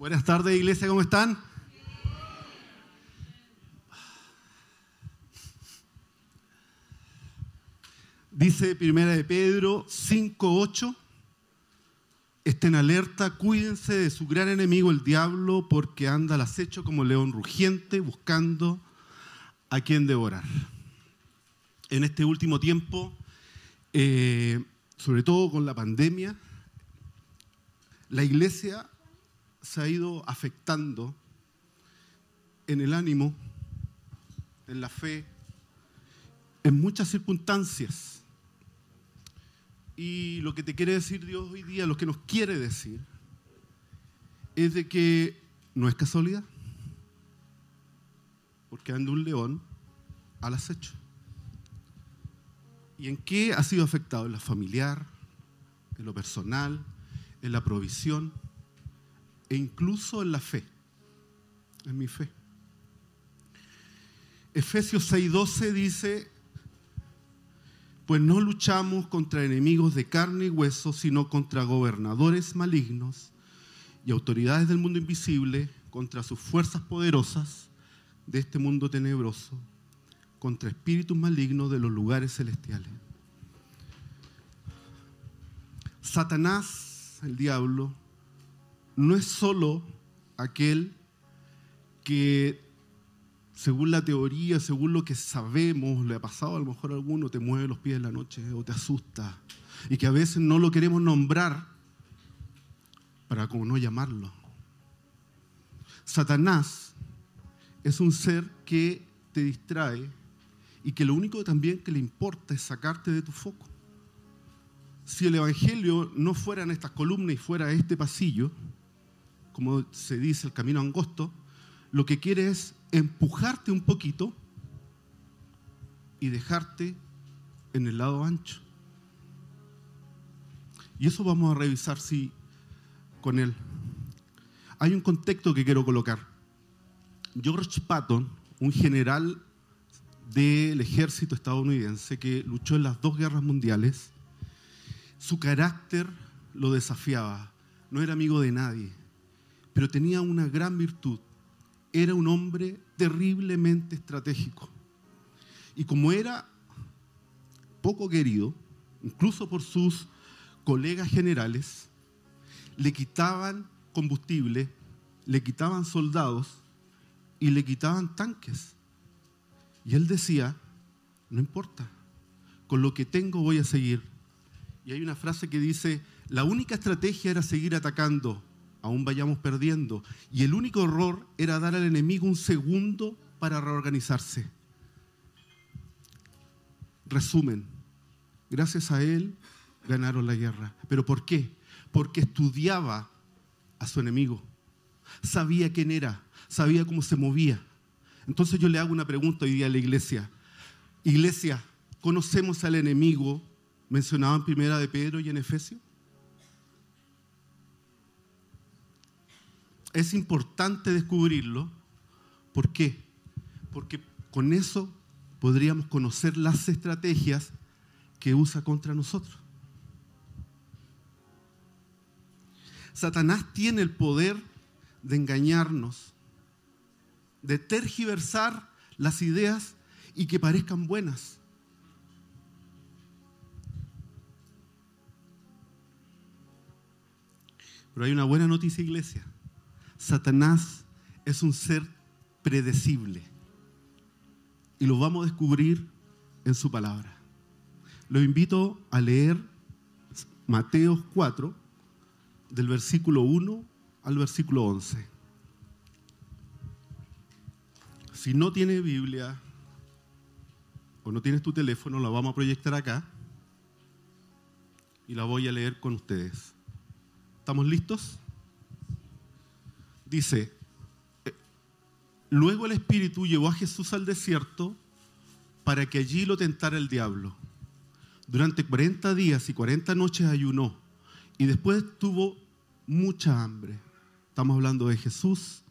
Buenas tardes, iglesia, ¿cómo están? Dice Primera de Pedro 5:8, estén alerta, cuídense de su gran enemigo el diablo, porque anda al acecho como león rugiente buscando a quien devorar. En este último tiempo, eh, sobre todo con la pandemia, la iglesia se ha ido afectando en el ánimo, en la fe, en muchas circunstancias. Y lo que te quiere decir Dios hoy día, lo que nos quiere decir, es de que no es casualidad, porque anda un león al acecho. ¿Y en qué ha sido afectado? En lo familiar, en lo personal, en la provisión e incluso en la fe, en mi fe. Efesios 6:12 dice, pues no luchamos contra enemigos de carne y hueso, sino contra gobernadores malignos y autoridades del mundo invisible, contra sus fuerzas poderosas de este mundo tenebroso, contra espíritus malignos de los lugares celestiales. Satanás, el diablo, no es solo aquel que, según la teoría, según lo que sabemos, le ha pasado a lo mejor a alguno, te mueve los pies en la noche o te asusta, y que a veces no lo queremos nombrar para como no llamarlo. Satanás es un ser que te distrae y que lo único también que le importa es sacarte de tu foco. Si el Evangelio no fuera en estas columnas y fuera este pasillo, como se dice, el camino angosto, lo que quiere es empujarte un poquito y dejarte en el lado ancho. Y eso vamos a revisar si con él. Hay un contexto que quiero colocar. George Patton, un general del ejército estadounidense que luchó en las dos guerras mundiales, su carácter lo desafiaba. No era amigo de nadie pero tenía una gran virtud. Era un hombre terriblemente estratégico. Y como era poco querido, incluso por sus colegas generales, le quitaban combustible, le quitaban soldados y le quitaban tanques. Y él decía, no importa, con lo que tengo voy a seguir. Y hay una frase que dice, la única estrategia era seguir atacando aún vayamos perdiendo. Y el único error era dar al enemigo un segundo para reorganizarse. Resumen, gracias a él ganaron la guerra. ¿Pero por qué? Porque estudiaba a su enemigo. Sabía quién era, sabía cómo se movía. Entonces yo le hago una pregunta hoy día a la iglesia. Iglesia, ¿conocemos al enemigo mencionado en Primera de Pedro y en Efesios? Es importante descubrirlo. ¿Por qué? Porque con eso podríamos conocer las estrategias que usa contra nosotros. Satanás tiene el poder de engañarnos, de tergiversar las ideas y que parezcan buenas. Pero hay una buena noticia, iglesia. Satanás es un ser predecible. Y lo vamos a descubrir en su palabra. Lo invito a leer Mateo 4, del versículo 1 al versículo 11. Si no tienes Biblia o no tienes tu teléfono, la vamos a proyectar acá y la voy a leer con ustedes. ¿Estamos listos? Dice, eh, luego el Espíritu llevó a Jesús al desierto para que allí lo tentara el diablo. Durante 40 días y 40 noches ayunó y después tuvo mucha hambre. Estamos hablando de Jesús.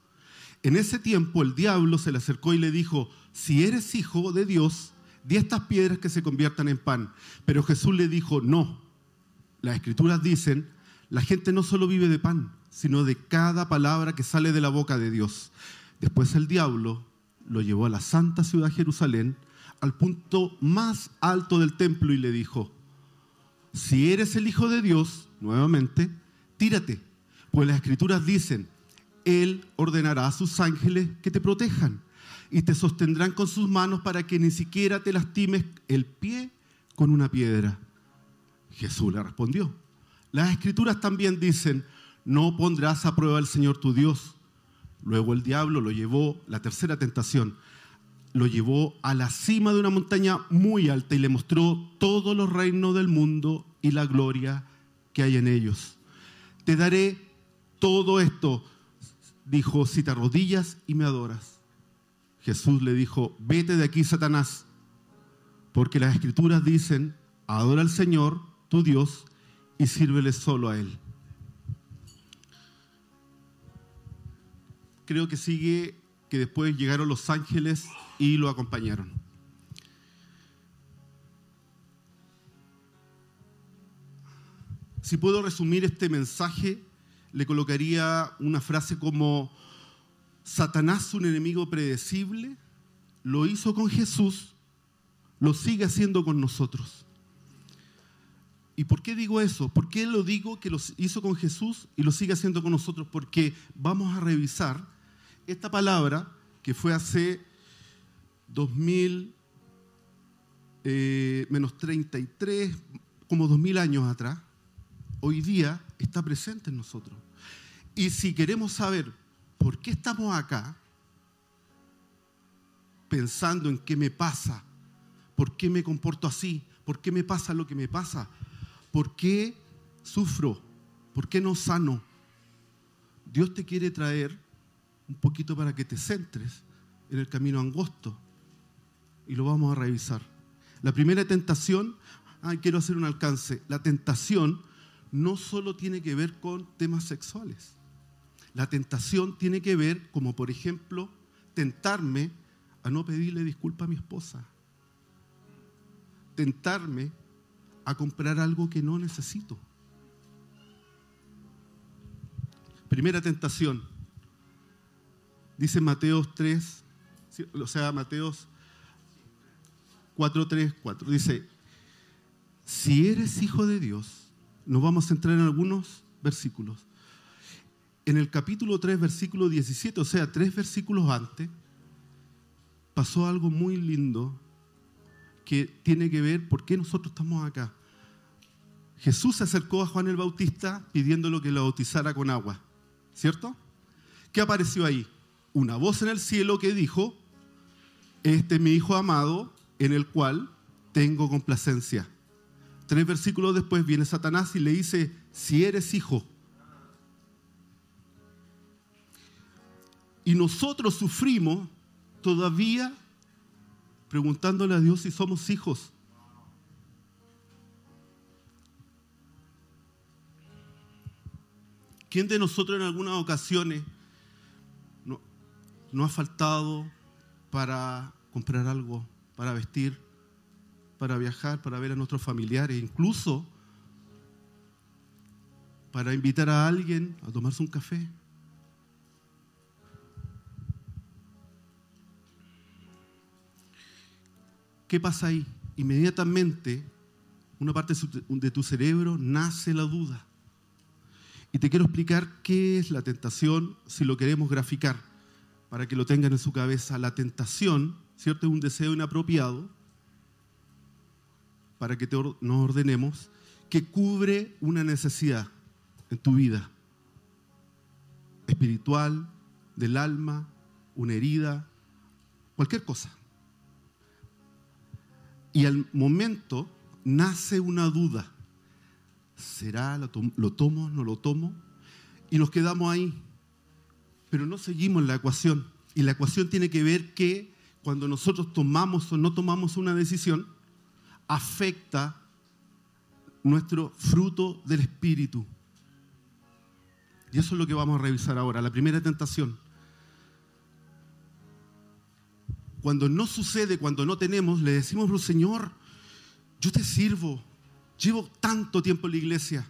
En ese tiempo el diablo se le acercó y le dijo, si eres hijo de Dios, di estas piedras que se conviertan en pan. Pero Jesús le dijo, no. Las escrituras dicen, la gente no solo vive de pan, sino de cada palabra que sale de la boca de Dios. Después el diablo lo llevó a la santa ciudad Jerusalén, al punto más alto del templo y le dijo, si eres el Hijo de Dios, nuevamente, tírate, pues las escrituras dicen, Él ordenará a sus ángeles que te protejan y te sostendrán con sus manos para que ni siquiera te lastimes el pie con una piedra. Jesús le respondió, las escrituras también dicen, no pondrás a prueba al Señor tu Dios. Luego el diablo lo llevó, la tercera tentación, lo llevó a la cima de una montaña muy alta y le mostró todos los reinos del mundo y la gloria que hay en ellos. Te daré todo esto, dijo, si te arrodillas y me adoras. Jesús le dijo, vete de aquí, Satanás, porque las escrituras dicen, adora al Señor, tu Dios, y sírvele solo a Él. Creo que sigue que después llegaron los ángeles y lo acompañaron. Si puedo resumir este mensaje, le colocaría una frase como, Satanás, un enemigo predecible, lo hizo con Jesús, lo sigue haciendo con nosotros. ¿Y por qué digo eso? ¿Por qué lo digo que lo hizo con Jesús y lo sigue haciendo con nosotros? Porque vamos a revisar esta palabra que fue hace 2000 eh, menos 33, como 2000 años atrás, hoy día está presente en nosotros. Y si queremos saber por qué estamos acá, pensando en qué me pasa, por qué me comporto así, por qué me pasa lo que me pasa, por qué sufro, por qué no sano, Dios te quiere traer un poquito para que te centres en el camino angosto y lo vamos a revisar. La primera tentación, quiero hacer un alcance, la tentación no solo tiene que ver con temas sexuales. La tentación tiene que ver, como por ejemplo, tentarme a no pedirle disculpa a mi esposa. Tentarme a comprar algo que no necesito. Primera tentación. Dice Mateos 3, o sea, Mateos 4, 3, 4. Dice, si eres hijo de Dios, nos vamos a entrar en algunos versículos. En el capítulo 3, versículo 17, o sea, tres versículos antes, pasó algo muy lindo que tiene que ver por qué nosotros estamos acá. Jesús se acercó a Juan el Bautista pidiéndolo que lo bautizara con agua, ¿cierto? ¿Qué apareció ahí? Una voz en el cielo que dijo, este es mi Hijo amado en el cual tengo complacencia. Tres versículos después viene Satanás y le dice, si eres hijo. Y nosotros sufrimos todavía preguntándole a Dios si somos hijos. ¿Quién de nosotros en algunas ocasiones no ha faltado para comprar algo, para vestir, para viajar, para ver a nuestros familiares, incluso para invitar a alguien a tomarse un café? ¿Qué pasa ahí? Inmediatamente, una parte de tu cerebro nace la duda. Y te quiero explicar qué es la tentación si lo queremos graficar, para que lo tengan en su cabeza. La tentación, ¿cierto? Es un deseo inapropiado, para que nos ordenemos, que cubre una necesidad en tu vida, espiritual, del alma, una herida, cualquier cosa. Y al momento nace una duda ¿Será? ¿Lo, tomo? ¿No lo tomo? Y nos quedamos ahí. Pero no seguimos la ecuación. Y la ecuación tiene que ver que cuando nosotros tomamos o no tomamos una decisión, afecta nuestro fruto del Espíritu. Y eso es lo que vamos a revisar ahora. La primera tentación. Cuando no sucede, cuando no tenemos, le decimos, Señor, yo te sirvo, Llevo tanto tiempo en la iglesia,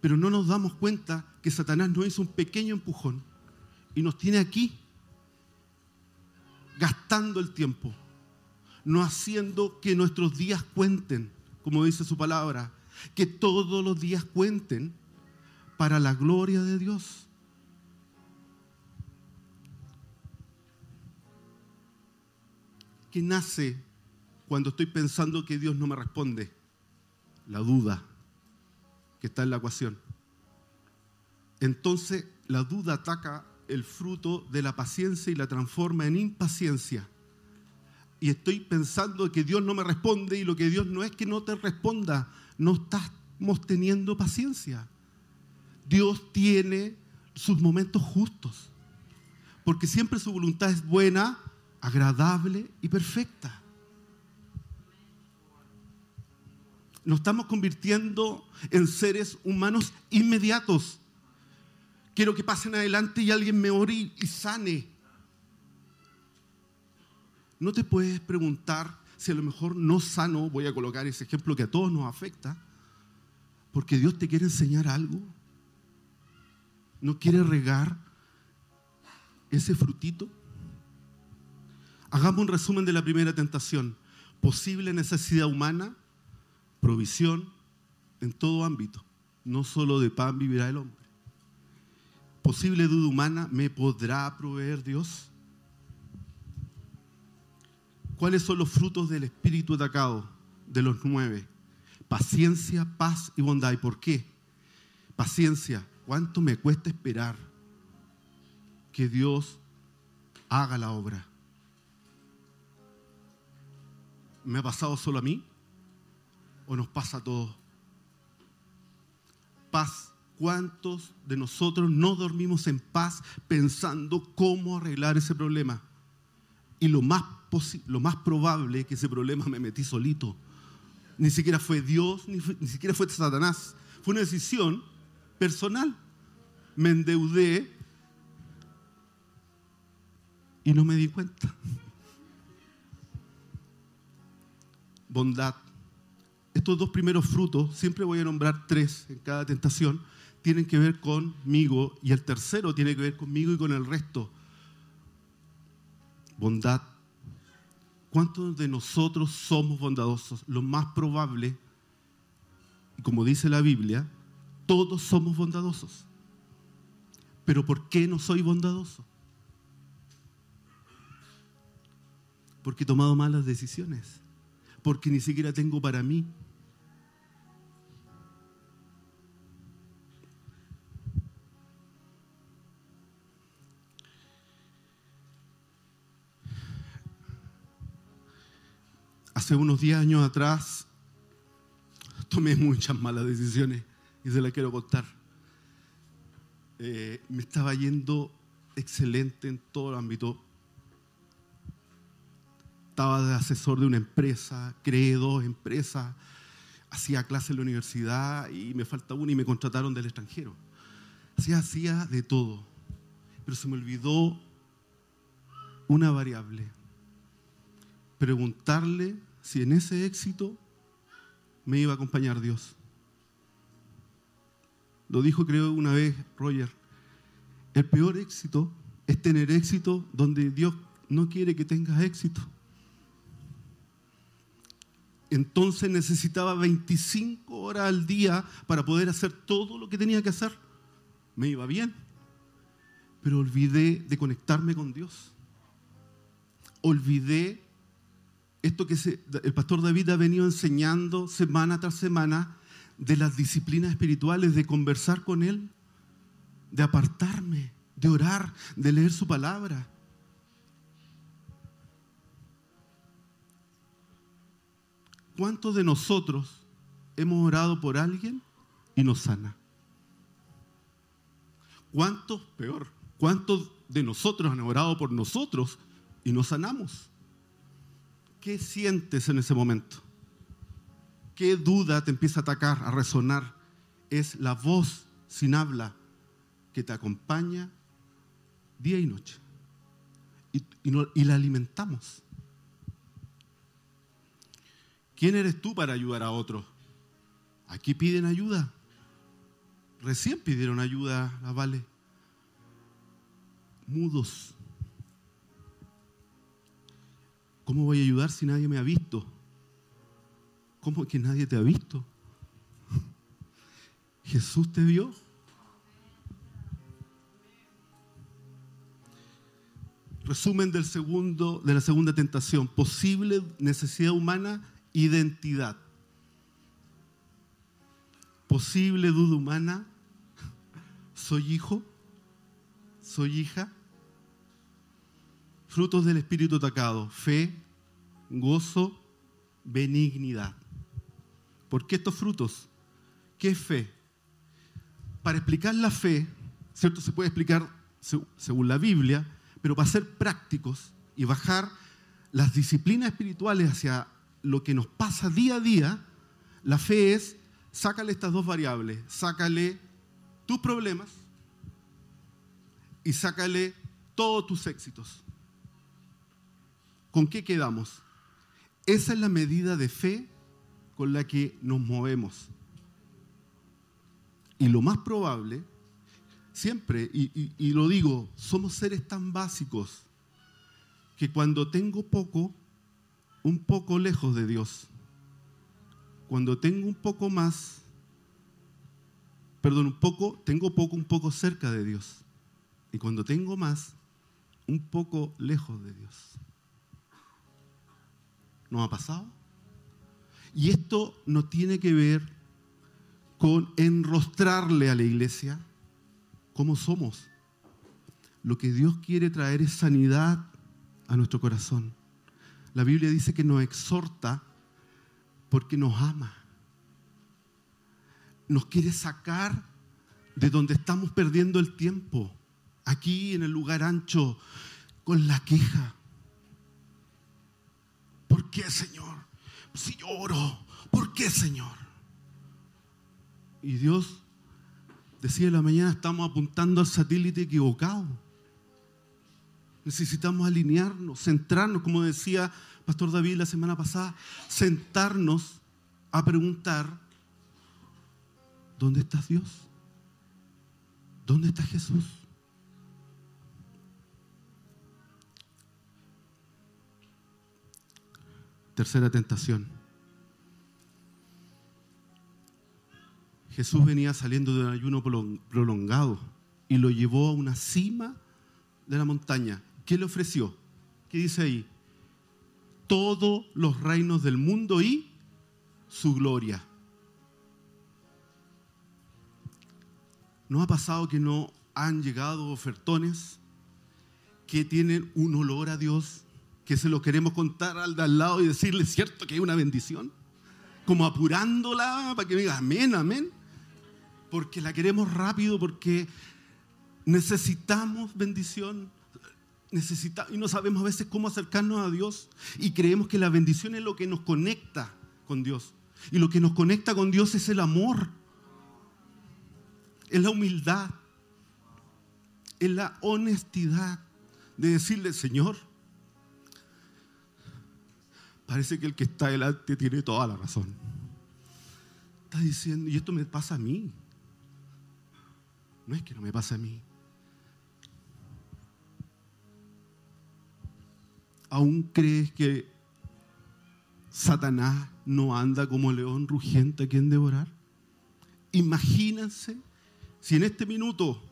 Pero no nos damos cuenta que Satanás nos hizo un pequeño empujón y nos tiene aquí, gastando el tiempo, no haciendo que nuestros días cuenten, como dice su palabra, que todos los días cuenten para la gloria de Dios. ¿Qué nace cuando estoy pensando que Dios no me responde? La duda que está en la ecuación. Entonces la duda ataca el fruto de la paciencia y la transforma en impaciencia. Y estoy pensando que Dios no me responde y lo que Dios no es que no te responda, no estamos teniendo paciencia. Dios tiene sus momentos justos, porque siempre su voluntad es buena, agradable y perfecta. Nos estamos convirtiendo en seres humanos inmediatos. Quiero que pasen adelante y alguien me ore y sane. No te puedes preguntar si a lo mejor no sano, voy a colocar ese ejemplo que a todos nos afecta, porque Dios te quiere enseñar algo. No quiere regar ese frutito. Hagamos un resumen de la primera tentación. Posible necesidad humana, provisión en todo ámbito. No solo de pan vivirá el hombre. Posible duda humana, ¿me podrá proveer Dios? ¿Cuáles son los frutos del espíritu atacado de los nueve? Paciencia, paz y bondad. ¿Y por qué? Paciencia. ¿Cuánto me cuesta esperar que Dios haga la obra? ¿Me ha pasado solo a mí? ¿O nos pasa a todos? Paz. ¿Cuántos de nosotros no dormimos en paz pensando cómo arreglar ese problema? Y lo más, lo más probable es que ese problema me metí solito. Ni siquiera fue Dios, ni, ni siquiera fue Satanás. Fue una decisión personal. Me endeudé y no me di cuenta. bondad. Estos dos primeros frutos, siempre voy a nombrar tres en cada tentación, tienen que ver conmigo y el tercero tiene que ver conmigo y con el resto. Bondad. ¿Cuántos de nosotros somos bondadosos? Lo más probable, como dice la Biblia, todos somos bondadosos. Pero ¿por qué no soy bondadoso? Porque he tomado malas decisiones porque ni siquiera tengo para mí. Hace unos 10 años atrás tomé muchas malas decisiones y se las quiero contar. Eh, me estaba yendo excelente en todo el ámbito estaba de asesor de una empresa, creé dos empresas, hacía clases en la universidad y me falta una y me contrataron del extranjero. Hacía, hacía de todo, pero se me olvidó una variable. Preguntarle si en ese éxito me iba a acompañar Dios. Lo dijo creo una vez Roger. El peor éxito es tener éxito donde Dios no quiere que tengas éxito. Entonces necesitaba 25 horas al día para poder hacer todo lo que tenía que hacer. Me iba bien, pero olvidé de conectarme con Dios. Olvidé esto que el pastor David ha venido enseñando semana tras semana de las disciplinas espirituales, de conversar con Él, de apartarme, de orar, de leer su palabra. ¿Cuántos de nosotros hemos orado por alguien y nos sana? ¿Cuántos, peor, cuántos de nosotros han orado por nosotros y nos sanamos? ¿Qué sientes en ese momento? ¿Qué duda te empieza a atacar, a resonar? Es la voz sin habla que te acompaña día y noche. Y, y la alimentamos. ¿Quién eres tú para ayudar a otros? Aquí piden ayuda. recién pidieron ayuda a Vale. Mudos. ¿Cómo voy a ayudar si nadie me ha visto? ¿Cómo que nadie te ha visto? ¿Jesús te vio? Resumen del segundo, de la segunda tentación. Posible necesidad humana, identidad. Posible duda humana, soy hijo, soy hija. Frutos del Espíritu atacado, fe, gozo, benignidad. ¿Por qué estos frutos? ¿Qué es fe? Para explicar la fe, ¿cierto? Se puede explicar según la Biblia, pero para ser prácticos y bajar las disciplinas espirituales hacia lo que nos pasa día a día, la fe es, sácale estas dos variables, sácale tus problemas y sácale todos tus éxitos. ¿Con qué quedamos? Esa es la medida de fe con la que nos movemos. Y lo más probable siempre, y, lo digo, somos seres tan básicos que cuando tengo poco, un poco lejos de Dios, cuando tengo un poco más, perdón, un poco, tengo poco, un poco cerca de Dios. Y cuando tengo más, un poco lejos de Dios. ¿No ha pasado? Y esto no tiene que ver con enrostrarle a la iglesia, cómo somos. Lo que Dios quiere traer es sanidad a nuestro corazón. La Biblia dice que nos exhorta porque nos ama. Nos quiere sacar de donde estamos perdiendo el tiempo, aquí en el lugar ancho, con la queja. ¿Por qué, Señor? Si lloro, ¿por qué, Señor? Y Dios Decía en la mañana, estamos apuntando al satélite equivocado. Necesitamos alinearnos, centrarnos, como decía Pastor David la semana pasada, sentarnos a preguntar, ¿dónde está Dios? ¿Dónde está Jesús? Tercera tentación. Jesús venía saliendo de un ayuno prolongado y lo llevó a una cima de la montaña. ¿Qué le ofreció? ¿Qué dice ahí? Todos los reinos del mundo y su gloria. ¿No ha pasado que no han llegado ofertones que tienen un olor a Dios, que se lo queremos contar al de al lado y decirle, ¿cierto que hay una bendición? Como apurándola para que me diga, amén, amén porque la queremos rápido, porque necesitamos bendición. Necesita, y no sabemos a veces cómo acercarnos a Dios y creemos que la bendición es lo que nos conecta con Dios. Y lo que nos conecta con Dios es el amor, es la humildad, es la honestidad de decirle, Señor, parece que el que está delante tiene toda la razón. Está diciendo, y esto me pasa a mí. No es que no me pase a mí. ¿Aún crees que Satanás no anda como león rugiente a quien devorar? Imagínense si en este minuto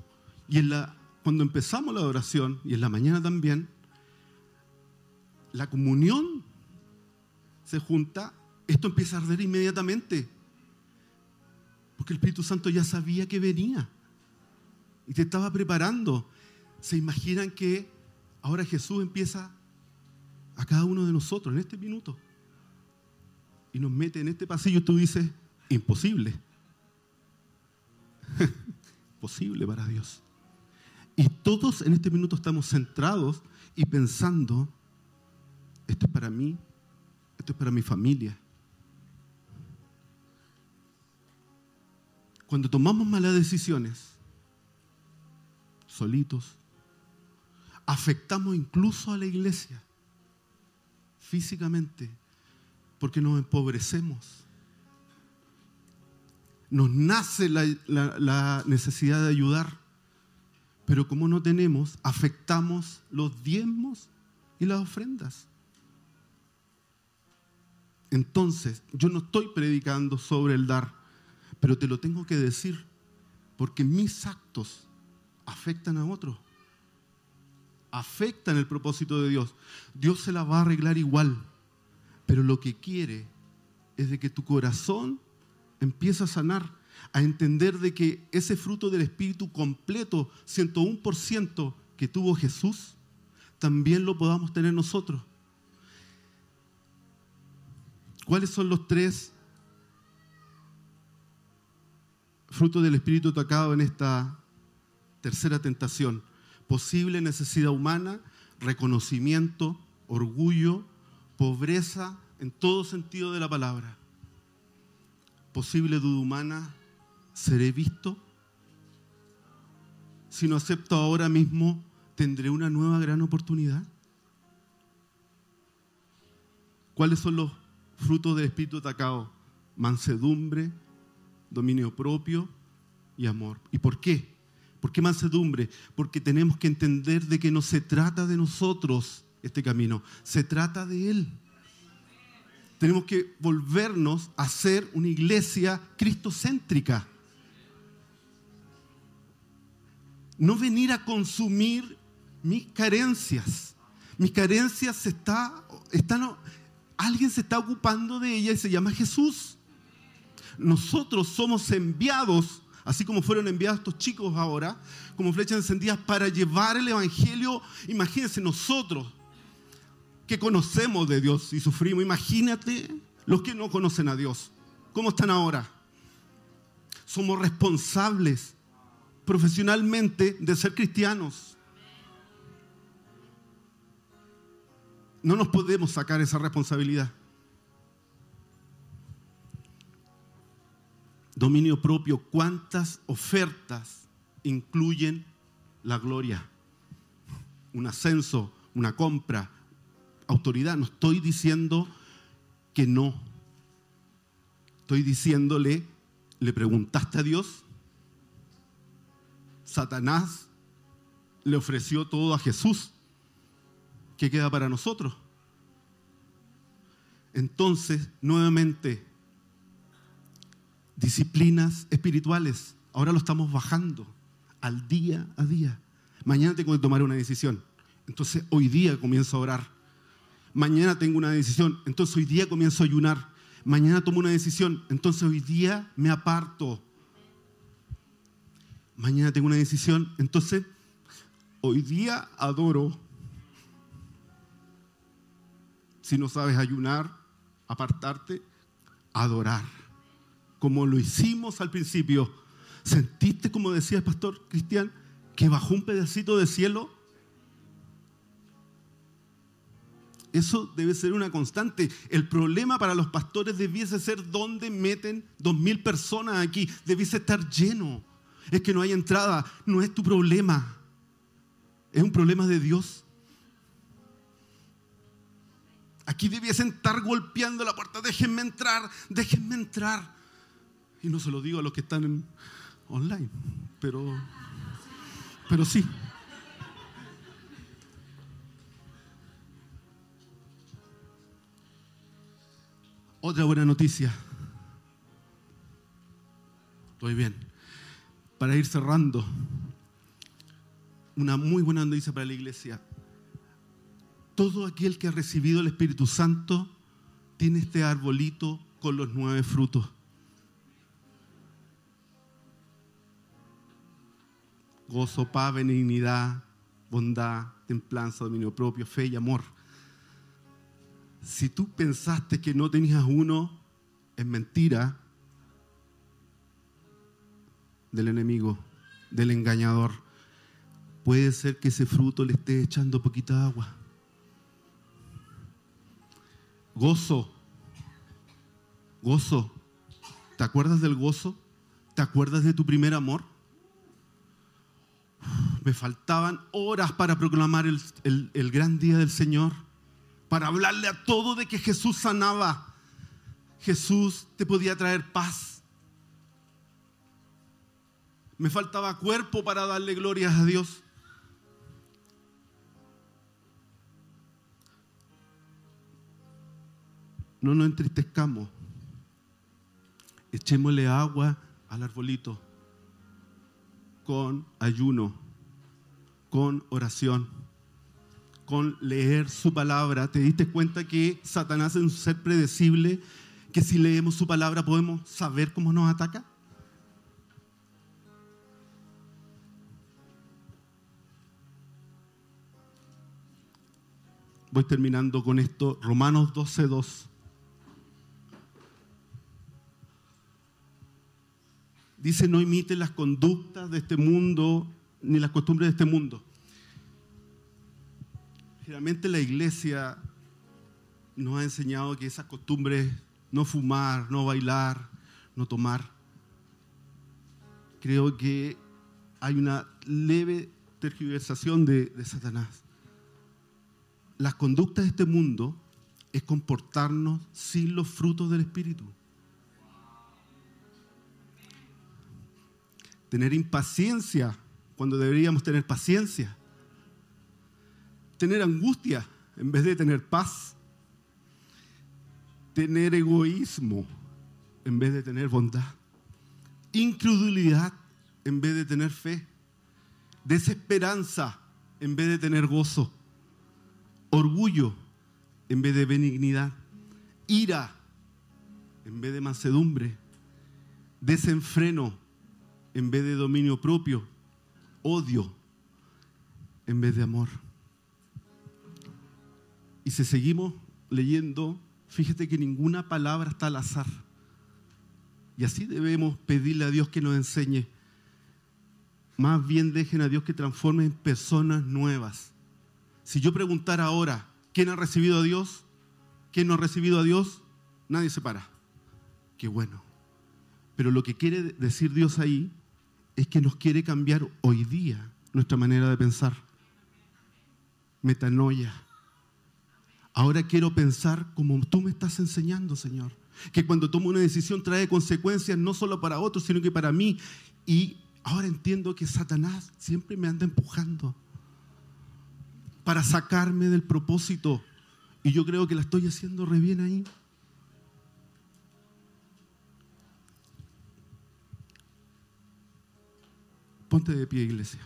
y en la, cuando empezamos la oración y en la mañana también, la comunión se junta, esto empieza a arder inmediatamente. Porque el Espíritu Santo ya sabía que venía y te estaba preparando. ¿Se imaginan que ahora Jesús empieza a cada uno de nosotros en este minuto? Y nos mete en este pasillo, tú dices, imposible. Posible para Dios. Y todos en este minuto estamos centrados y pensando, esto es para mí, es para mi familia. Cuando tomamos malas decisiones, solitos. Afectamos incluso a la iglesia físicamente porque nos empobrecemos. nos nace la, la necesidad de ayudar, pero como no tenemos, afectamos los diezmos y las ofrendas. Entonces, yo no estoy predicando sobre el dar, pero te lo tengo que decir, porque mis actos afectan a otros, afectan el propósito de Dios. Dios se la va a arreglar igual, pero lo que quiere es de que tu corazón empiece a sanar, a entender de que ese fruto del Espíritu completo, 101% que tuvo Jesús, también lo podamos tener nosotros. ¿Cuáles son los tres frutos del Espíritu tocado en esta tercera tentación? Posible necesidad humana, reconocimiento, orgullo, pobreza en todo sentido de la palabra. Posible duda humana, ¿seré visto? Si no acepto ahora mismo, ¿tendré una nueva gran oportunidad? ¿Cuáles son los fruto del Espíritu atacado, mansedumbre, dominio propio y amor. ¿Y por qué? ¿Por qué mansedumbre? Porque tenemos que entender de que no se trata de nosotros este camino, se trata de Él. Tenemos que volvernos a ser una iglesia cristocéntrica. No venir a consumir mis carencias. Mis carencias está, están alguien se está ocupando de ella y se llama Jesús. Nosotros somos enviados, así como fueron enviados estos chicos ahora, como flechas encendidas para llevar el Evangelio. Imagínense nosotros que conocemos de Dios y sufrimos. Imagínate los que no conocen a Dios. ¿Cómo están ahora? Somos responsables profesionalmente de ser cristianos. No nos podemos sacar esa responsabilidad. Dominio propio, ¿cuántas ofertas incluyen la gloria? Un ascenso, una compra, autoridad. No estoy diciendo que no. Estoy diciéndole, ¿le preguntaste a Dios? Satanás le ofreció todo a Jesús. ¿Qué queda para nosotros? Entonces, nuevamente, disciplinas espirituales. Ahora lo estamos bajando al día a día. Mañana tengo que tomar una decisión. Entonces, hoy día comienzo a orar. Mañana tengo una decisión. Entonces, hoy día comienzo a ayunar. Mañana tomo una decisión. Entonces, hoy día me aparto. Mañana tengo una decisión. Entonces, hoy día adoro si no sabes ayunar, apartarte, adorar. Como lo hicimos al principio. ¿Sentiste, como decía el pastor Cristian, que bajó un pedacito de cielo? Eso debe ser una constante. El problema para los pastores debiese ser dónde meten dos mil personas aquí. Debiese estar lleno. Es que no hay entrada. No es tu problema. Es un problema de Dios. Aquí debiesen estar golpeando la puerta, déjenme entrar, déjenme entrar. Y no se lo digo a los que están en online, pero, pero sí. Otra buena noticia. Estoy bien. Para ir cerrando, una muy buena noticia para la iglesia todo aquel que ha recibido el Espíritu Santo tiene este arbolito con los nueve frutos. Gozo, paz, benignidad, bondad, templanza, dominio propio, fe y amor. Si tú pensaste que no tenías uno, es mentira del enemigo, del engañador. Puede ser que ese fruto le esté echando poquita agua. Gozo. Gozo. ¿Te acuerdas del gozo? ¿Te acuerdas de tu primer amor? Me faltaban horas para proclamar el, el, gran día del Señor, para hablarle a todo de que Jesús sanaba. Jesús te podía traer paz. Me faltaba cuerpo para darle glorias a Dios. No nos entristezcamos. Echémosle agua al arbolito con ayuno, con oración, con leer su palabra. ¿Te diste cuenta que Satanás es un ser predecible? Que si leemos su palabra podemos saber cómo nos ataca. Voy terminando con esto. Romanos 12.2. Dice, no imite las conductas de este mundo ni las costumbres de este mundo. Generalmente la iglesia nos ha enseñado que esas costumbres, no fumar, no bailar, no tomar, creo que hay una leve tergiversación de, de Satanás. Las conductas de este mundo es comportarnos sin los frutos del Espíritu. Tener impaciencia cuando deberíamos tener paciencia, tener angustia en vez de tener paz, tener egoísmo en vez de tener bondad, incredulidad en vez de tener fe, desesperanza en vez de tener gozo, orgullo en vez de benignidad, ira en vez de mansedumbre, desenfreno en vez de dominio propio, odio en vez de amor. Y si seguimos leyendo, fíjate que ninguna palabra está al azar. Y así debemos pedirle a Dios que nos enseñe. Más bien dejen a Dios que transforme en personas nuevas. Si yo preguntara ahora, ¿quién ha recibido a Dios? ¿Quién no ha recibido a Dios? Nadie se para. Qué bueno. Pero lo que quiere decir Dios ahí es que nos quiere cambiar hoy día nuestra manera de pensar. Metanoia. Ahora quiero pensar como tú me estás enseñando, Señor. Que cuando tomo una decisión trae consecuencias no solo para otros, sino que para mí. Y ahora entiendo que Satanás siempre me anda empujando para sacarme del propósito. Y yo creo que la estoy haciendo re bien ahí. Ponte de pie, iglesia.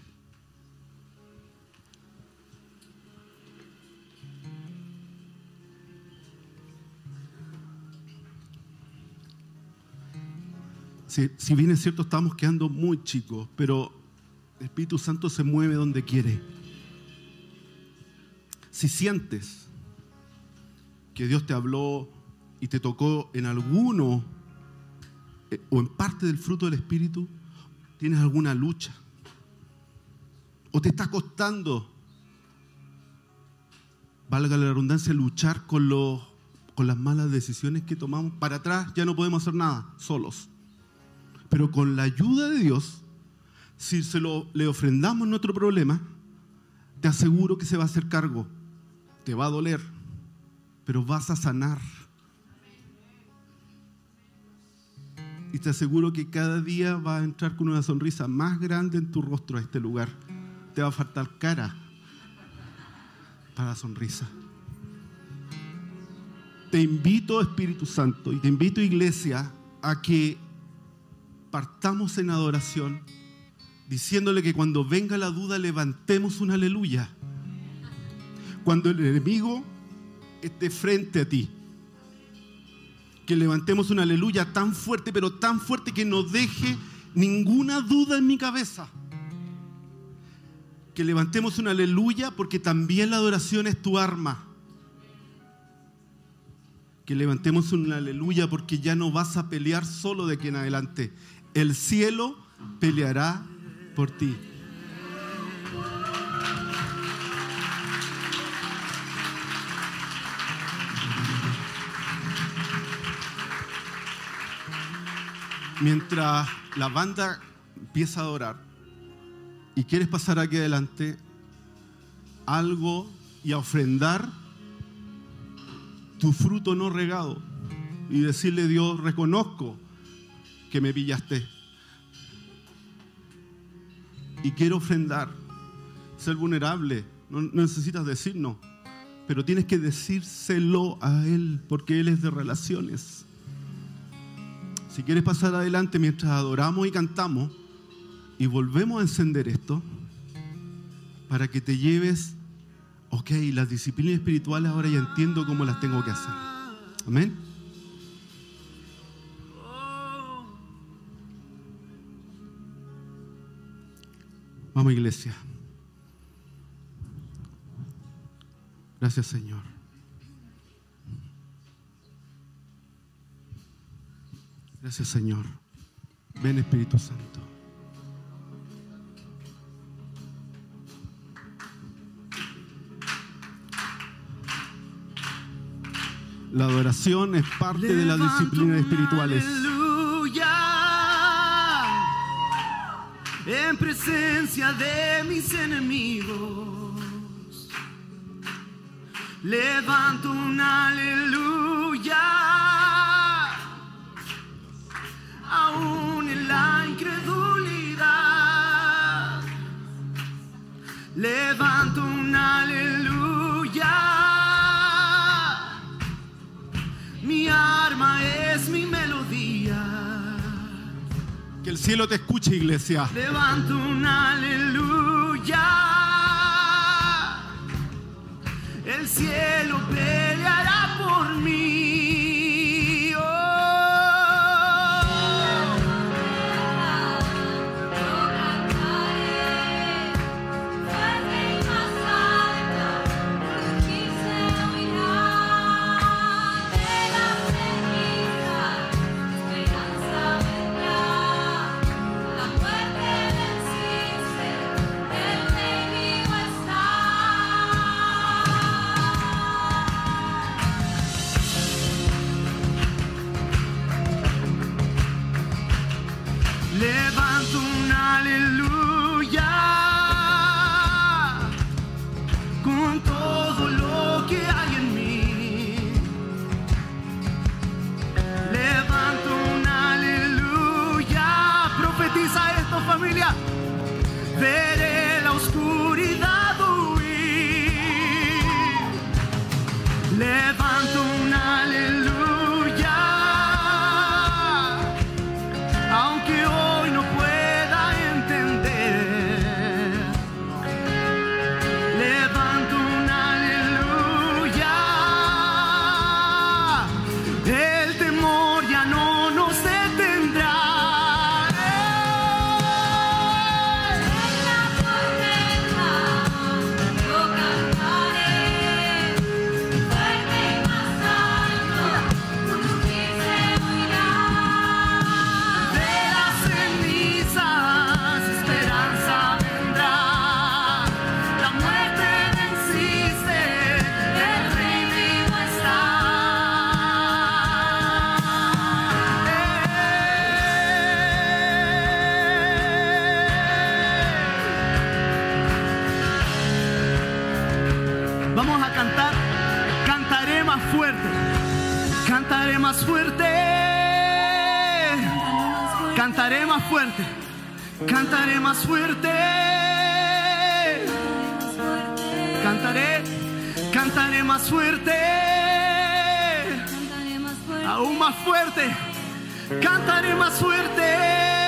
Si, bien es cierto, estamos quedando muy chicos, pero el Espíritu Santo se mueve donde quiere. Si sientes que Dios te habló y te tocó en alguno eh, o en parte del fruto del Espíritu, tienes alguna lucha o te está costando, valga la redundancia, luchar con, con las malas decisiones que tomamos, para atrás ya no podemos hacer nada solos. Pero con la ayuda de Dios, si se lo, le ofrendamos nuestro problema, te aseguro que se va a hacer cargo. Te va a doler, pero vas a sanar. Y te aseguro que cada día va a entrar con una sonrisa más grande en tu rostro a este lugar. Te va a faltar cara para la sonrisa. Te invito, Espíritu Santo, y te invito, Iglesia, a que partamos en adoración diciéndole que cuando venga la duda levantemos un aleluya. Cuando el enemigo esté frente a ti que levantemos un aleluya tan fuerte, pero tan fuerte que no deje ninguna duda en mi cabeza. Que levantemos un aleluya porque también la adoración es tu arma. Que levantemos un aleluya porque ya no vas a pelear solo de aquí en adelante. El cielo peleará por ti. Mientras la banda empieza a adorar y quieres pasar aquí adelante algo y a ofrendar tu fruto no regado y decirle Dios, reconozco que me pillaste. y quiero ofrendar, ser vulnerable. No, no necesitas decir no, pero tienes que decírselo a Él porque Él es de relaciones. Si quieres pasar adelante mientras adoramos y cantamos y volvemos a encender esto para que te lleves, ok, las disciplinas espirituales ahora ya entiendo cómo las tengo que hacer. Amén. Vamos iglesia. Gracias Señor. Gracias Señor. Ven Espíritu Santo. La adoración es parte de las disciplinas espirituales. Aleluya. En presencia de mis enemigos. Levanto un aleluya. Levanto un aleluya. Mi arma es mi melodía. Que el cielo te escuche, iglesia. Levanto un aleluya. El cielo aún más fuerte. Cantaré más fuerte.